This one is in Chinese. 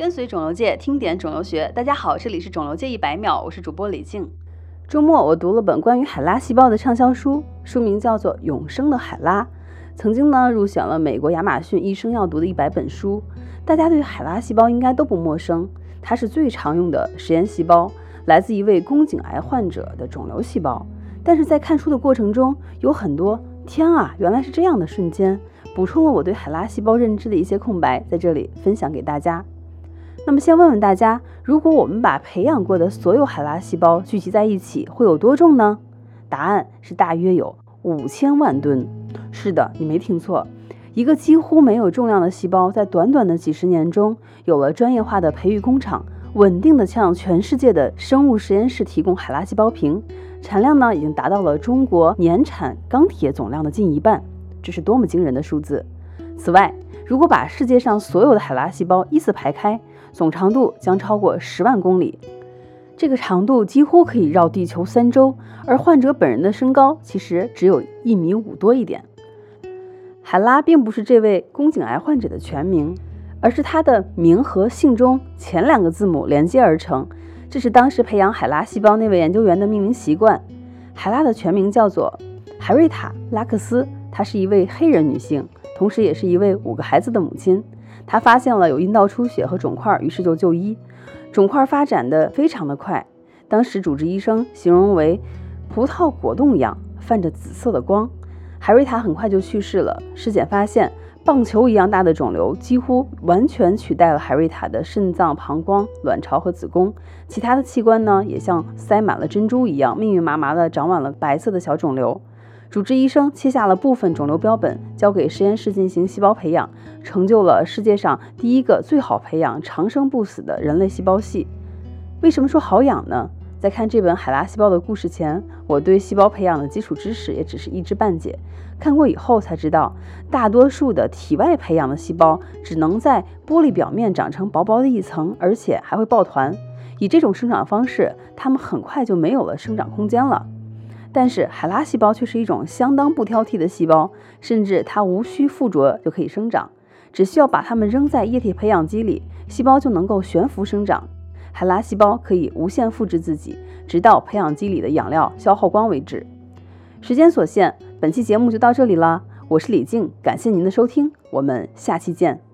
跟随肿瘤界听点肿瘤学，大家好，这里是肿瘤界一百秒，我是主播李静。周末我读了本关于海拉细胞的畅销书，书名叫做《永生的海拉》，曾经呢入选了美国亚马逊一生要读的一百本书。大家对海拉细胞应该都不陌生，它是最常用的实验细胞，来自一位宫颈癌患者的肿瘤细胞。但是在看书的过程中，有很多天啊，原来是这样的瞬间，补充了我对海拉细胞认知的一些空白，在这里分享给大家。那么先问问大家，如果我们把培养过的所有海拉细胞聚集在一起，会有多重呢？答案是大约有五千万吨。是的，你没听错，一个几乎没有重量的细胞，在短短的几十年中，有了专业化的培育工厂，稳定的向全世界的生物实验室提供海拉细胞瓶，产量呢已经达到了中国年产钢铁总量的近一半。这是多么惊人的数字！此外，如果把世界上所有的海拉细胞依次排开，总长度将超过十万公里，这个长度几乎可以绕地球三周。而患者本人的身高其实只有一米五多一点。海拉并不是这位宫颈癌患者的全名，而是他的名和姓中前两个字母连接而成。这是当时培养海拉细胞那位研究员的命名习惯。海拉的全名叫做海瑞塔·拉克斯，她是一位黑人女性，同时也是一位五个孩子的母亲。她发现了有阴道出血和肿块，于是就就医。肿块发展的非常的快，当时主治医生形容为葡萄果冻一样，泛着紫色的光。海瑞塔很快就去世了。尸检发现，棒球一样大的肿瘤几乎完全取代了海瑞塔的肾脏、膀胱、卵巢和子宫，其他的器官呢，也像塞满了珍珠一样，密密麻麻的长满了白色的小肿瘤。主治医生切下了部分肿瘤标本，交给实验室进行细胞培养，成就了世界上第一个最好培养长生不死的人类细胞系。为什么说好养呢？在看这本海拉细胞的故事前，我对细胞培养的基础知识也只是一知半解。看过以后才知道，大多数的体外培养的细胞只能在玻璃表面长成薄薄的一层，而且还会抱团。以这种生长方式，它们很快就没有了生长空间了。但是海拉细胞却是一种相当不挑剔的细胞，甚至它无需附着就可以生长，只需要把它们扔在液体培养基里，细胞就能够悬浮生长。海拉细胞可以无限复制自己，直到培养基里的养料消耗光为止。时间所限，本期节目就到这里了。我是李静，感谢您的收听，我们下期见。